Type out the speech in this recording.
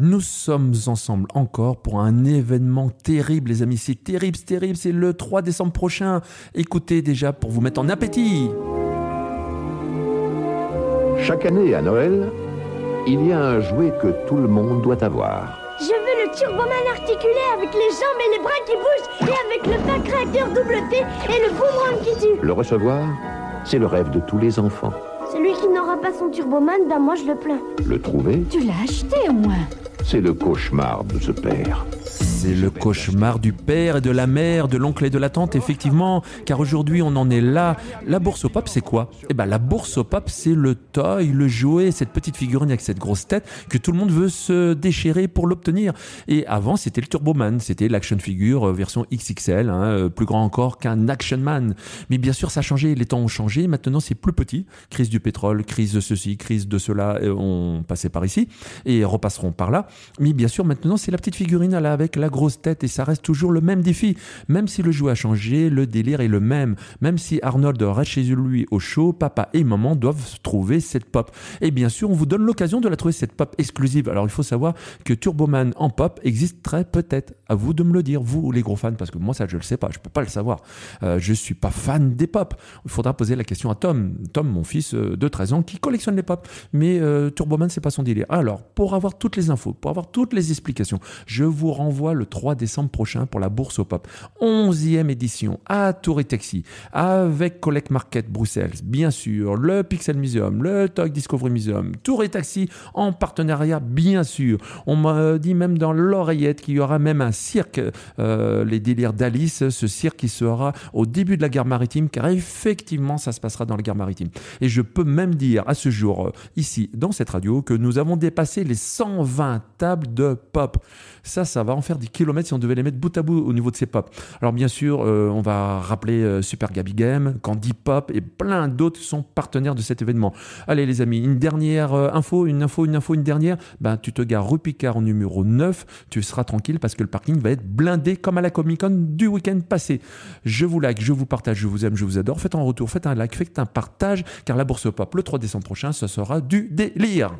Nous sommes ensemble encore pour un événement terrible, les amis. C'est terrible, c'est terrible. C'est le 3 décembre prochain. Écoutez déjà pour vous mettre en appétit. Chaque année à Noël, il y a un jouet que tout le monde doit avoir. Je veux le Turboman articulé avec les jambes et les bras qui bougent et avec le pack double T et le boomerang qui tue. Le recevoir, c'est le rêve de tous les enfants. N'aura pas son Turboman, ben moi je le plains. Le trouver, Tu l'as acheté au moins. c'est le cauchemar de ce père. C'est le cauchemar du père et de la mère, de l'oncle et de la tante, effectivement, car aujourd'hui on en est là. La bourse au pop, c'est quoi? Eh ben la bourse au pop, c'est le toy, le jouet, cette petite figurine avec cette grosse tête que tout le monde veut se déchirer pour l'obtenir. Et avant, c'était le Turboman, c'était l'action figure euh, version XXL, hein, euh, plus grand encore qu'un Action Man. Mais bien sûr, ça a changé, les temps ont changé. Maintenant, c'est plus petit. Crise du pétrole, crise de ceci, crise de cela, on passait par ici et repasseront par là. Mais bien sûr, maintenant, c'est la petite figurine là avec la grosse tête et ça reste toujours le même défi. Même si le jouet a changé, le délire est le même. Même si Arnold reste chez lui au show, papa et maman doivent trouver cette pop. Et bien sûr, on vous donne l'occasion de la trouver cette pop exclusive. Alors, il faut savoir que Turboman en pop existe très peut-être. À vous de me le dire, vous les gros fans, parce que moi, ça, je le sais pas. Je peux pas le savoir. Euh, je suis pas fan des pop. Il faudra poser la question à Tom. Tom, mon fils euh, de 13 ans, qui collectionne les pop. Mais euh, Turboman, c'est pas son délire. Alors, pour avoir toutes les infos, pour avoir toutes les explications, je vous renvoie le 3 décembre prochain pour la bourse au pop. 11e édition à Tour et Taxi, avec Collect Market Bruxelles, bien sûr, le Pixel Museum, le Toy Discovery Museum, Tour et Taxi en partenariat, bien sûr. On m'a dit même dans l'oreillette qu'il y aura même un cirque, euh, les délires d'Alice, ce cirque qui sera au début de la gare maritime, car effectivement, ça se passera dans la gare maritime. Et je peux même dire à ce jour, euh, ici, dans cette radio, que nous avons dépassé les 120 tables de pop. Ça, ça va faire des kilomètres si on devait les mettre bout à bout au niveau de ces pop. Alors bien sûr, euh, on va rappeler euh, Super Gabi Game, Candy Pop et plein d'autres sont partenaires de cet événement. Allez les amis, une dernière euh, info, une info, une info, une dernière. Ben, tu te gares rue Picard numéro 9, tu seras tranquille parce que le parking va être blindé comme à la Comic Con du week-end passé. Je vous like, je vous partage, je vous aime, je vous adore. Faites un retour, faites un like, faites un partage car la bourse pop le 3 décembre prochain, ce sera du délire.